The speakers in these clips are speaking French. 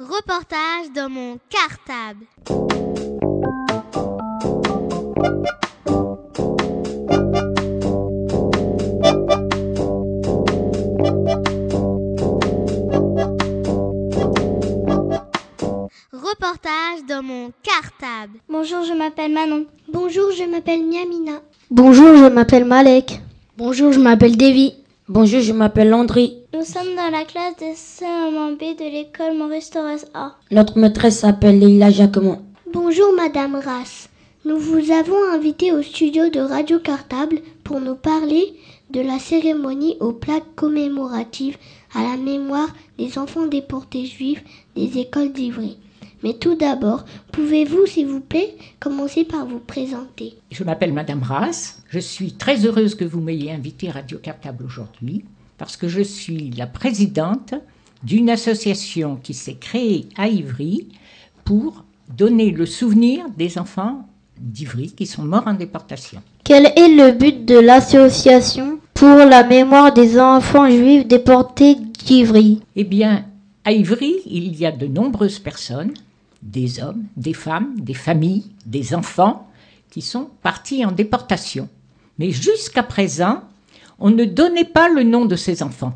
Reportage dans mon cartable. Reportage dans mon cartable. Bonjour, je m'appelle Manon. Bonjour, je m'appelle Miamina. Bonjour, je m'appelle Malek. Bonjour, je m'appelle Davy. Bonjour, je m'appelle Landry. Nous sommes dans la classe de CM1 B de l'école Maurice Torres A. Notre maîtresse s'appelle Leila Jacquemont. Bonjour Madame Rass. Nous vous avons invité au studio de Radio Cartable pour nous parler de la cérémonie aux plaques commémoratives à la mémoire des enfants déportés juifs des écoles d'Ivry. Mais tout d'abord, pouvez-vous, s'il vous plaît, commencer par vous présenter? Je m'appelle Madame Rass. Je suis très heureuse que vous m'ayez invité à Radio Cartable aujourd'hui parce que je suis la présidente d'une association qui s'est créée à Ivry pour donner le souvenir des enfants d'Ivry qui sont morts en déportation. Quel est le but de l'association pour la mémoire des enfants juifs déportés d'Ivry? Eh bien, à Ivry, il y a de nombreuses personnes des hommes, des femmes, des familles, des enfants qui sont partis en déportation. Mais jusqu'à présent, on ne donnait pas le nom de ces enfants.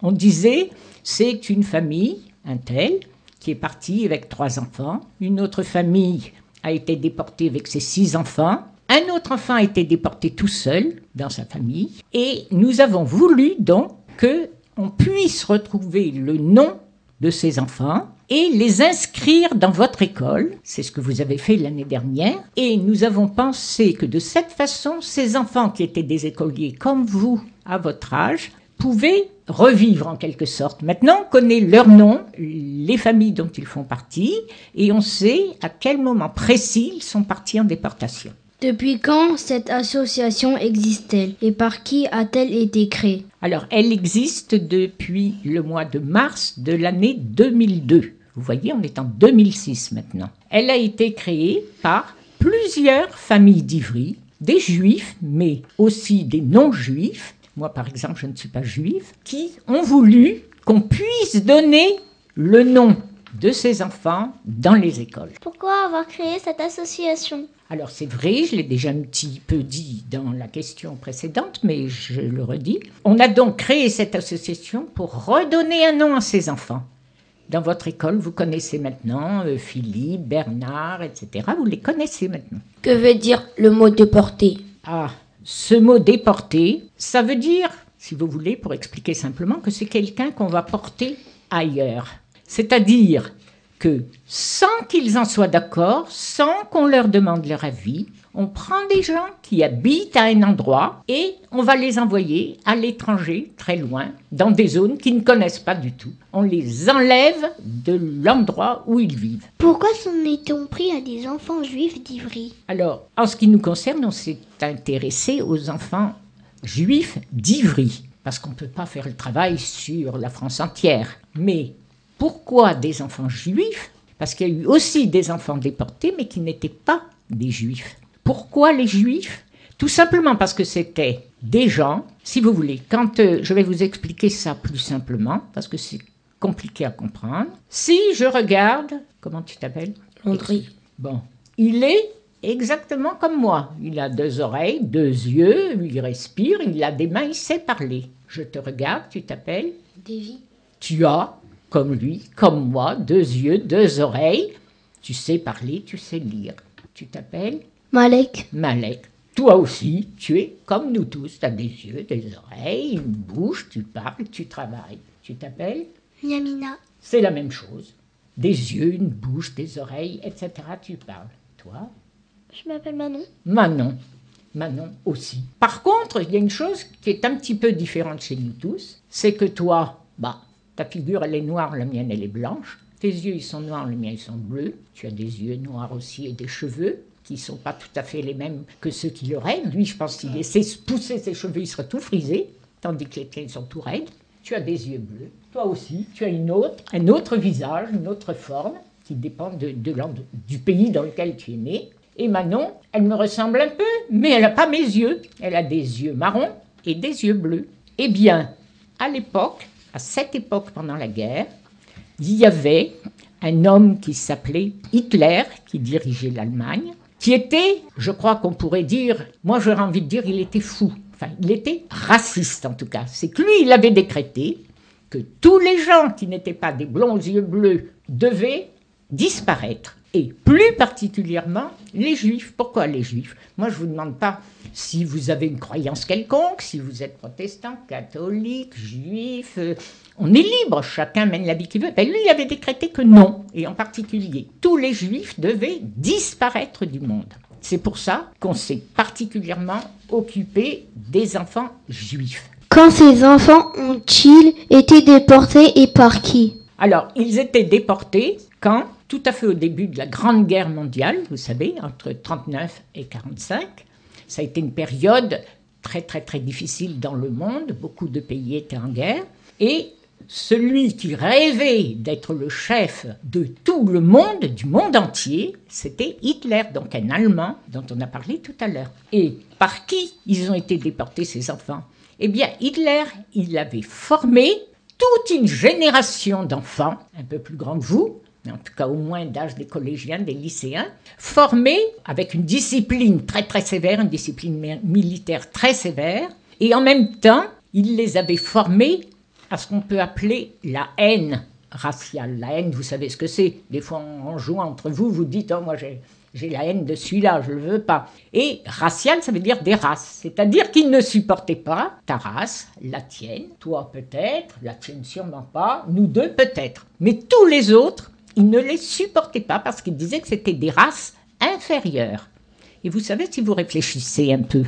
On disait c'est une famille, un tel, qui est parti avec trois enfants, une autre famille a été déportée avec ses six enfants, un autre enfant a été déporté tout seul dans sa famille, et nous avons voulu donc que on puisse retrouver le nom de ces enfants et les inscrire dans votre école. C'est ce que vous avez fait l'année dernière. Et nous avons pensé que de cette façon, ces enfants qui étaient des écoliers comme vous à votre âge pouvaient revivre en quelque sorte. Maintenant, on connaît leur nom, les familles dont ils font partie, et on sait à quel moment précis ils sont partis en déportation. Depuis quand cette association existe-t-elle et par qui a-t-elle été créée? Alors, elle existe depuis le mois de mars de l'année 2002. Vous voyez, on est en 2006 maintenant. Elle a été créée par plusieurs familles d'Ivry, des juifs, mais aussi des non-juifs. Moi, par exemple, je ne suis pas juif, qui ont voulu qu'on puisse donner le nom de ces enfants dans les écoles. Pourquoi avoir créé cette association? Alors c'est vrai, je l'ai déjà un petit peu dit dans la question précédente, mais je le redis. On a donc créé cette association pour redonner un nom à ces enfants. Dans votre école, vous connaissez maintenant euh, Philippe, Bernard, etc. Vous les connaissez maintenant. Que veut dire le mot déporté? Ah, ce mot déporté, ça veut dire, si vous voulez, pour expliquer simplement, que c'est quelqu'un qu'on va porter ailleurs. C'est-à-dire que sans qu'ils en soient d'accord, sans qu'on leur demande leur avis, on prend des gens qui habitent à un endroit et on va les envoyer à l'étranger, très loin, dans des zones qu'ils ne connaissent pas du tout. On les enlève de l'endroit où ils vivent. Pourquoi s'en est-on pris à des enfants juifs d'Ivry? Alors, en ce qui nous concerne, on s'est intéressé aux enfants juifs d'Ivry, parce qu'on ne peut pas faire le travail sur la France entière. Mais pourquoi des enfants juifs? Parce qu'il y a eu aussi des enfants déportés, mais qui n'étaient pas des juifs. Pourquoi les juifs? Tout simplement parce que c'était des gens, si vous voulez, quand euh, je vais vous expliquer ça plus simplement, parce que c'est compliqué à comprendre. Si je regarde, comment tu t'appelles? Landry. Bon, il est exactement comme moi. Il a deux oreilles, deux yeux, il respire, il a des mains, il sait parler. Je te regarde, tu t'appelles? Davy. Tu as, comme lui, comme moi, deux yeux, deux oreilles. Tu sais parler, tu sais lire. Tu t'appelles? Malek. Malek. Toi aussi, tu es comme nous tous. Tu as des yeux, des oreilles, une bouche, tu parles, tu travailles. Tu t'appelles Miamina. C'est la même chose. Des yeux, une bouche, des oreilles, etc. Tu parles. Toi Je m'appelle Manon. Manon. Manon aussi. Par contre, il y a une chose qui est un petit peu différente chez nous tous, c'est que toi, bah, ta figure elle est noire, la mienne elle est blanche. Tes yeux ils sont noirs, les miens ils sont bleus. Tu as des yeux noirs aussi et des cheveux qui sont pas tout à fait les mêmes que ceux qu'il aurait. Lui, je pense qu'il laissait pousser ses cheveux, il serait tout frisé, tandis que les tiens sont tout raides. Tu as des yeux bleus. Toi aussi, tu as une autre, un autre visage, une autre forme qui dépend de, de du pays dans lequel tu es né. Et Manon, elle me ressemble un peu, mais elle n'a pas mes yeux. Elle a des yeux marrons et des yeux bleus. Eh bien, à l'époque, à cette époque pendant la guerre, il y avait un homme qui s'appelait Hitler, qui dirigeait l'Allemagne, qui était, je crois qu'on pourrait dire, moi j'aurais envie de dire, il était fou. Enfin, il était raciste en tout cas. C'est que lui, il avait décrété que tous les gens qui n'étaient pas des blonds aux yeux bleus devaient disparaître. Et plus particulièrement les juifs. Pourquoi les juifs? Moi, je ne vous demande pas si vous avez une croyance quelconque, si vous êtes protestant, catholique, juif. On est libre, chacun mène la vie qu'il veut. Ben, lui, il avait décrété que non. Et en particulier, tous les juifs devaient disparaître du monde. C'est pour ça qu'on s'est particulièrement occupé des enfants juifs. Quand ces enfants ont-ils été déportés et par qui? Alors, ils étaient déportés quand, tout à fait au début de la Grande Guerre mondiale, vous savez, entre 39 et 45, ça a été une période très très très difficile dans le monde, beaucoup de pays étaient en guerre, et celui qui rêvait d'être le chef de tout le monde, du monde entier, c'était Hitler, donc un Allemand dont on a parlé tout à l'heure. Et par qui ils ont été déportés, ces enfants? Eh bien, Hitler, il avait formé toute une génération d'enfants, un peu plus grands que vous, en tout cas au moins d'âge des collégiens, des lycéens, formés avec une discipline très très sévère, une discipline mi- militaire très sévère, et en même temps, il les avait formés à ce qu'on peut appeler la haine raciale. La haine, vous savez ce que c'est. Des fois, en jouant entre vous, vous dites, oh, moi j'ai... La haine de celui-là, je ne le veux pas. Et racial, ça veut dire des races. C'est-à-dire qu'ils ne supportaient pas ta race, la tienne, toi peut-être, la tienne sûrement pas, nous deux peut-être. Mais tous les autres, ils ne les supportaient pas parce qu'ils disaient que c'était des races inférieures. Et vous savez, si vous réfléchissez un peu,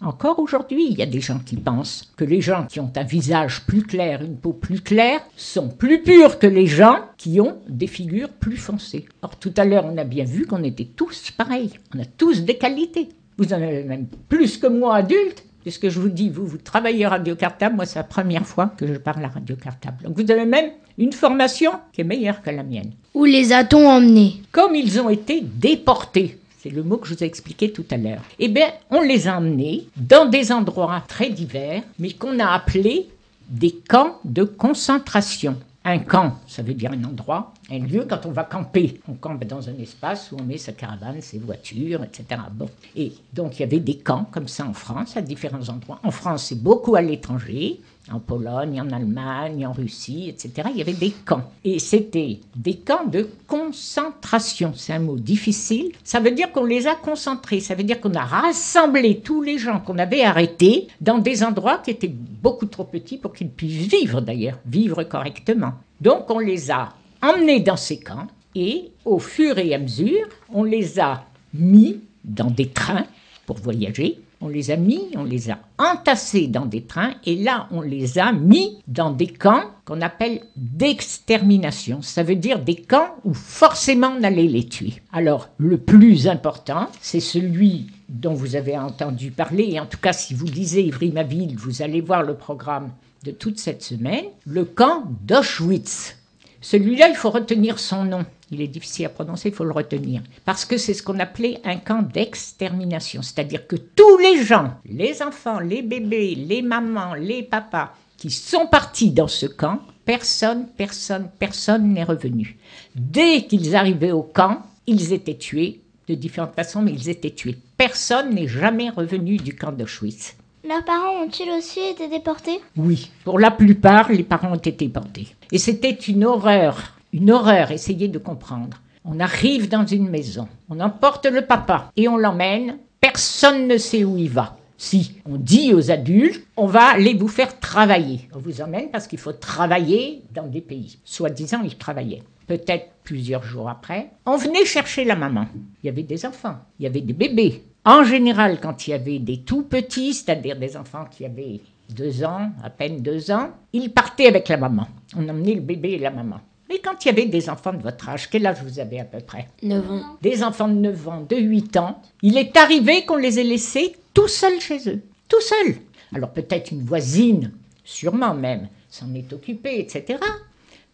encore aujourd'hui, il y a des gens qui pensent que les gens qui ont un visage plus clair, une peau plus claire, sont plus purs que les gens qui ont des figures plus foncées. Or, tout à l'heure, on a bien vu qu'on était tous pareils. On a tous des qualités. Vous en avez même plus que moi, adulte, puisque je vous dis, vous, vous travaillez à Radio Cartable. Moi, c'est la première fois que je parle à Radio Cartable. Donc, vous avez même une formation qui est meilleure que la mienne. Où les a-t-on emmenés? Comme ils ont été déportés, c'est le mot que je vous ai expliqué tout à l'heure, eh bien, on les a emmenés dans des endroits très divers, mais qu'on a appelés des camps de concentration. Un camp, ça veut dire un endroit, un lieu quand on va camper. On campe dans un espace où on met sa caravane, ses voitures, etc. Bon. Et donc il y avait des camps comme ça en France, à différents endroits. En France, c'est beaucoup à l'étranger, en Pologne, en Allemagne, en Russie, etc. Il y avait des camps. Et c'était des camps de concentration. C'est un mot difficile. Ça veut dire qu'on les a concentrés. Ça veut dire qu'on a rassemblé tous les gens qu'on avait arrêtés dans des endroits qui étaient beaucoup trop petits pour qu'ils puissent vivre d'ailleurs, vivre correctement. Donc on les a emmenés dans ces camps et au fur et à mesure, on les a mis dans des trains pour voyager. On les a mis, on les a entassés dans des trains et là, on les a mis dans des camps qu'on appelle d'extermination. Ça veut dire des camps où forcément on allait les tuer. Alors, le plus important, c'est celui dont vous avez entendu parler, et en tout cas, si vous lisez Ivry-Maville, vous allez voir le programme de toute cette semaine, le camp d'Auschwitz. Celui-là, il faut retenir son nom. Il est difficile à prononcer, il faut le retenir. Parce que c'est ce qu'on appelait un camp d'extermination. C'est-à-dire que tous les gens, les enfants, les bébés, les mamans, les papas, qui sont partis dans ce camp, personne, personne, personne n'est revenu. Dès qu'ils arrivaient au camp, ils étaient tués de différentes façons, mais ils étaient tués. Personne n'est jamais revenu du camp d'Auschwitz. Leurs parents ont-ils aussi été déportés? Oui, pour la plupart, les parents ont été déportés. Et c'était une horreur, une horreur, essayez de comprendre. On arrive dans une maison, on emporte le papa et on l'emmène, personne ne sait où il va. Si on dit aux adultes, on va aller vous faire travailler. On vous emmène parce qu'il faut travailler dans des pays. Soi-disant, ils travaillaient. Peut-être plusieurs jours après, on venait chercher la maman. Il y avait des enfants, il y avait des bébés. En général, quand il y avait des tout petits, c'est-à-dire des enfants qui avaient deux ans, à peine deux ans, ils partaient avec la maman. On emmenait le bébé et la maman. Mais quand il y avait des enfants de votre âge, quel âge vous avez à peu près 9 ans. Des enfants de 9 ans, de 8 ans, il est arrivé qu'on les ait laissés tout seuls chez eux. Tout seuls. Alors peut-être une voisine, sûrement même, s'en est occupée, etc.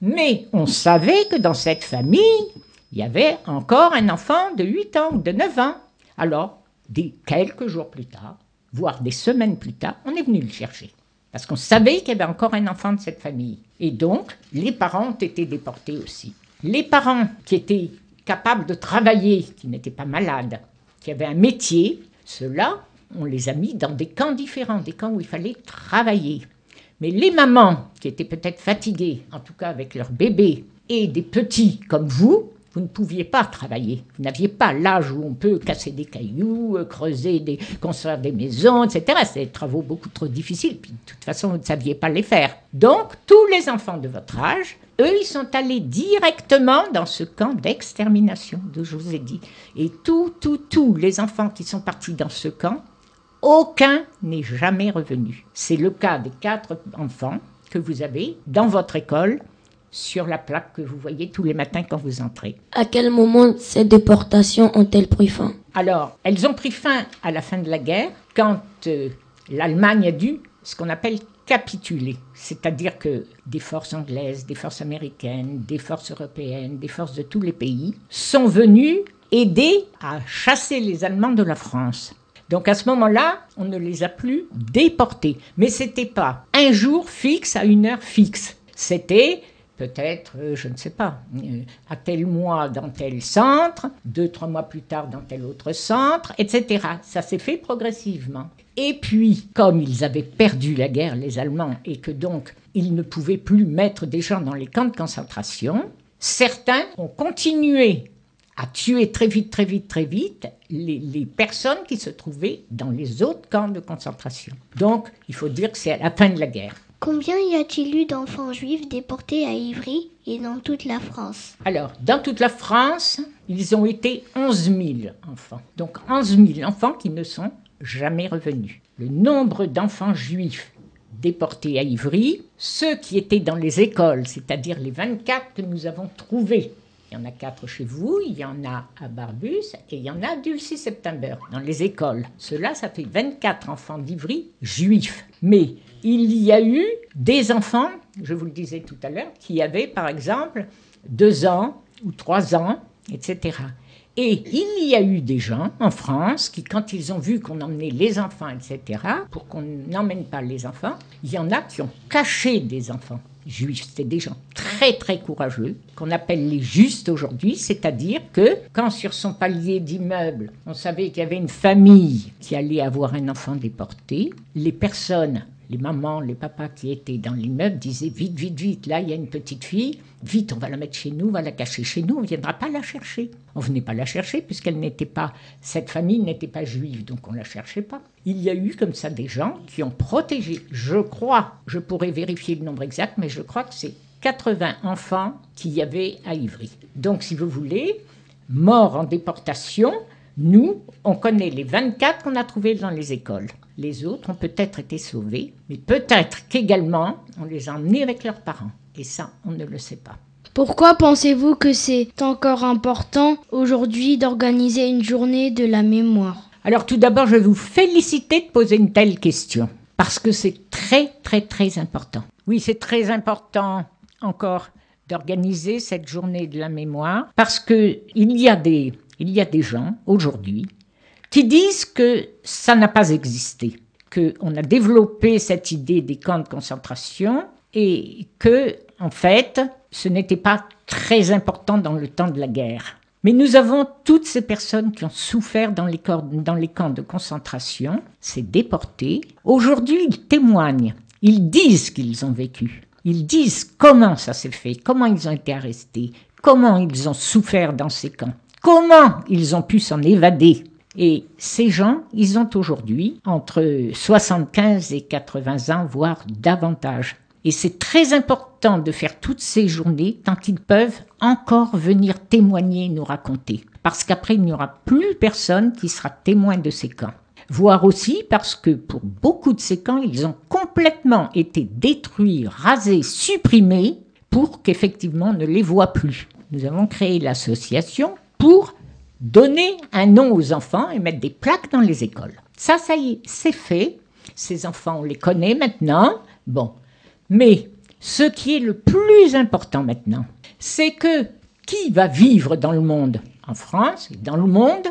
Mais on savait que dans cette famille, il y avait encore un enfant de 8 ans ou de 9 ans. Alors, des quelques jours plus tard, voire des semaines plus tard, on est venu le chercher. Parce qu'on savait qu'il y avait encore un enfant de cette famille. Et donc, les parents ont été déportés aussi. Les parents qui étaient capables de travailler, qui n'étaient pas malades, qui avaient un métier, ceux-là, on les a mis dans des camps différents, des camps où il fallait travailler. Mais les mamans qui étaient peut-être fatiguées, en tout cas avec leur bébé, et des petits comme vous, vous ne pouviez pas travailler. Vous n'aviez pas l'âge où on peut casser des cailloux, euh, creuser des, construire des maisons, etc. C'est des travaux beaucoup trop difficiles. De toute façon, vous ne saviez pas les faire. Donc, tous les enfants de votre âge, eux, ils sont allés directement dans ce camp d'extermination dont je vous ai dit. Et tous, tous, tous les enfants qui sont partis dans ce camp, aucun n'est jamais revenu. C'est le cas des quatre enfants que vous avez dans votre école sur la plaque que vous voyez tous les matins quand vous entrez. À quel moment ces déportations ont-elles pris fin? Alors, elles ont pris fin à la fin de la guerre, quand euh, l'Allemagne a dû ce qu'on appelle capituler. C'est-à-dire que des forces anglaises, des forces américaines, des forces européennes, des forces de tous les pays sont venues aider à chasser les Allemands de la France. Donc à ce moment-là, on ne les a plus déportés. Mais ce n'était pas un jour fixe à une heure fixe. C'était peut-être, euh, je ne sais pas, euh, à tel mois dans tel centre, deux, trois mois plus tard dans tel autre centre, etc. Ça s'est fait progressivement. Et puis, comme ils avaient perdu la guerre, les Allemands, et que donc ils ne pouvaient plus mettre des gens dans les camps de concentration, certains ont continué à tuer très vite, très vite, très vite les, les, personnes qui se trouvaient dans les autres camps de concentration. Donc, il faut dire que c'est à la fin de la guerre. Combien y a-t-il eu d'enfants juifs déportés à Ivry et dans toute la France Alors, dans toute la France, ils ont été 11 000 enfants. Donc 11 000 enfants qui ne sont jamais revenus. Le nombre d'enfants juifs déportés à Ivry, ceux qui étaient dans les écoles, c'est-à-dire les 24 que nous avons trouvés. Il y en a quatre chez vous, il y en a à Barbus et il y en a à Dulcie September dans les écoles. Cela, ça fait 24 enfants d'Ivry juifs. Mais il y a eu des enfants, je vous le disais tout à l'heure, qui avaient par exemple deux ans ou trois ans, etc. Et il y a eu des gens en France qui, quand ils ont vu qu'on emmenait les enfants, etc., pour qu'on n'emmène pas les enfants, il y en a qui ont caché des enfants juifs. C'était des gens très très courageux, qu'on appelle les justes aujourd'hui, c'est-à-dire que quand sur son palier d'immeuble, on savait qu'il y avait une famille qui allait avoir un enfant déporté, les personnes les mamans, les papas qui étaient dans l'immeuble disaient vite, vite, vite, là il y a une petite fille, vite on va la mettre chez nous, on va la cacher chez nous, on ne viendra pas la chercher. On venait pas la chercher puisqu'elle n'était pas, cette famille n'était pas juive, donc on la cherchait pas. Il y a eu comme ça des gens qui ont protégé, je crois, je pourrais vérifier le nombre exact, mais je crois que c'est 80 enfants qu'il y avait à Ivry. Donc si vous voulez, morts en déportation, nous, on connaît les 24 qu'on a trouvés dans les écoles. Les autres ont peut-être été sauvés, mais peut-être qu'également on les a emmenés avec leurs parents. Et ça, on ne le sait pas. Pourquoi pensez-vous que c'est encore important aujourd'hui d'organiser une journée de la mémoire? Alors tout d'abord, je vais vous féliciter de poser une telle question, parce que c'est très très très important. Oui, c'est très important encore d'organiser cette journée de la mémoire, parce qu'il y a des, il y a des gens aujourd'hui qui disent que ça n'a pas existé, qu'on a développé cette idée des camps de concentration et que, en fait, ce n'était pas très important dans le temps de la guerre. Mais nous avons toutes ces personnes qui ont souffert dans les, dans les camps de concentration, ces déportés. Aujourd'hui, ils témoignent, ils disent qu'ils ont vécu. Ils disent comment ça s'est fait, comment ils ont été arrêtés, comment ils ont souffert dans ces camps, comment ils ont pu s'en évader. Et ces gens, ils ont aujourd'hui entre 75 et 80 ans, voire davantage. Et c'est très important de faire toutes ces journées tant qu'ils peuvent encore venir témoigner et nous raconter. Parce qu'après, il n'y aura plus personne qui sera témoin de ces camps. Voire aussi parce que pour beaucoup de ces camps, ils ont complètement été détruits, rasés, supprimés pour qu'effectivement on ne les voit plus. Nous avons créé l'association pour donner un nom aux enfants et mettre des plaques dans les écoles. Ça, ça y est, c'est fait. Ces enfants, on les connaît maintenant. Bon. Mais ce qui est le plus important maintenant, c'est que qui va vivre dans le monde? En France, dans le monde,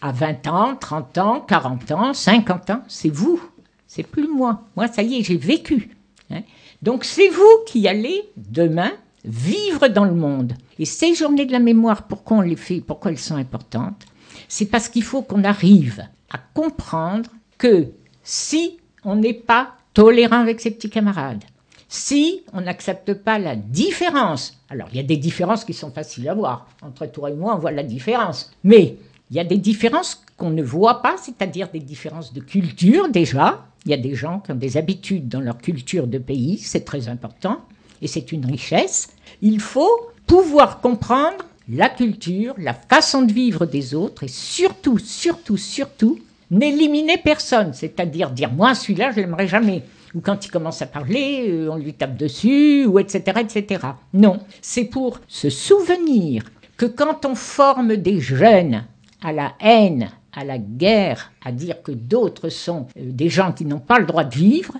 à 20 ans, 30 ans, 40 ans, 50 ans, c'est vous. C'est plus moi. Moi, ça y est, j'ai vécu. Hein. Donc c'est vous qui allez demain vivre dans le monde. Et ces journées de la mémoire, pourquoi on les fait, pourquoi elles sont importantes C'est parce qu'il faut qu'on arrive à comprendre que si on n'est pas tolérant avec ses petits camarades, si on n'accepte pas la différence, alors il y a des différences qui sont faciles à voir, entre toi et moi on voit la différence, mais il y a des différences qu'on ne voit pas, c'est-à-dire des différences de culture déjà, il y a des gens qui ont des habitudes dans leur culture de pays, c'est très important, et c'est une richesse, il faut pouvoir comprendre la culture, la façon de vivre des autres, et surtout, surtout, surtout, n'éliminer personne, c'est-à-dire dire moi celui-là je l'aimerais jamais ou quand il commence à parler, euh, on lui tape dessus, ou etc., etc. Non, c'est pour se souvenir que quand on forme des jeunes à la haine, à la guerre, à dire que d'autres sont euh, des gens qui n'ont pas le droit de vivre,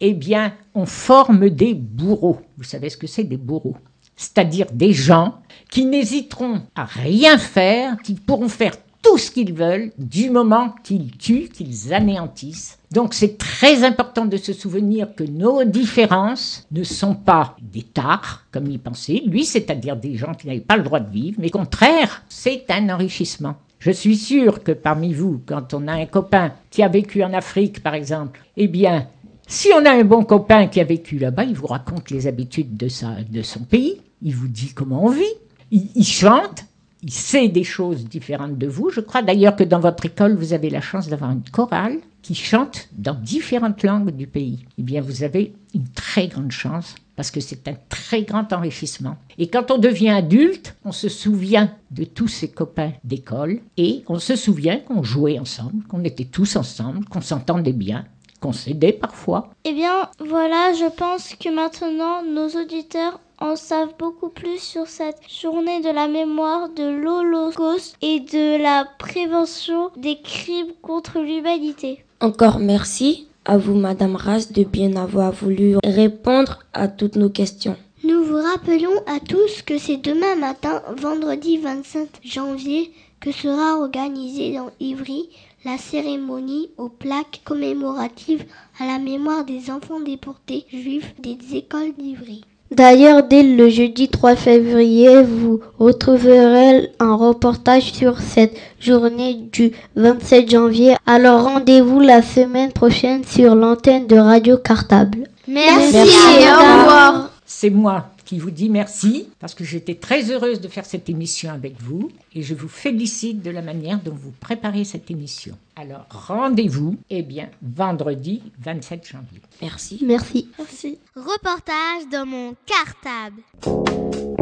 eh bien, on forme des bourreaux. Vous savez ce que c'est des bourreaux? C'est-à-dire des gens qui n'hésiteront à rien faire, qui pourront faire tout ce qu'ils veulent du moment qu'ils tuent, qu'ils anéantissent. Donc c'est très important de se souvenir que nos différences ne sont pas des tares, comme il pensait, lui, c'est-à-dire des gens qui n'avaient pas le droit de vivre, mais au contraire, c'est un enrichissement. Je suis sûr que parmi vous, quand on a un copain qui a vécu en Afrique, par exemple, eh bien, si on a un bon copain qui a vécu là-bas, il vous raconte les habitudes de, sa, de son pays, il vous dit comment on vit, il, chante, il sait des choses différentes de vous. Je crois d'ailleurs que dans votre école, vous avez la chance d'avoir une chorale qui chante dans différentes langues du pays. Eh bien, vous avez une très grande chance parce que c'est un très grand enrichissement. Et quand on devient adulte, on se souvient de tous ses copains d'école et on se souvient qu'on jouait ensemble, qu'on était tous ensemble, qu'on s'entendait bien, qu'on s'aidait parfois. Eh bien, voilà, je pense que maintenant nos auditeurs en savent beaucoup plus sur cette journée de la mémoire de l'Holocauste et de la prévention des crimes contre l'humanité. Encore merci à vous, Madame Ras, de bien avoir voulu répondre à toutes nos questions. Nous vous rappelons à tous que c'est demain matin, vendredi 25 janvier, que sera organisée dans Ivry la cérémonie aux plaques commémoratives à la mémoire des enfants déportés juifs des écoles d'Ivry. D'ailleurs, dès le jeudi 3 février, vous retrouverez un reportage sur cette journée du 27 janvier. Alors rendez-vous la semaine prochaine sur l'antenne de Radio Cartable. Merci, et au revoir. C'est moi qui vous dis merci parce que j'étais très heureuse de faire cette émission avec vous et je vous félicite de la manière dont vous préparez cette émission. Alors rendez-vous, eh bien, vendredi 27 janvier. Merci. Merci. Merci. Reportage dans mon cartable. Reportage dans mon cartable.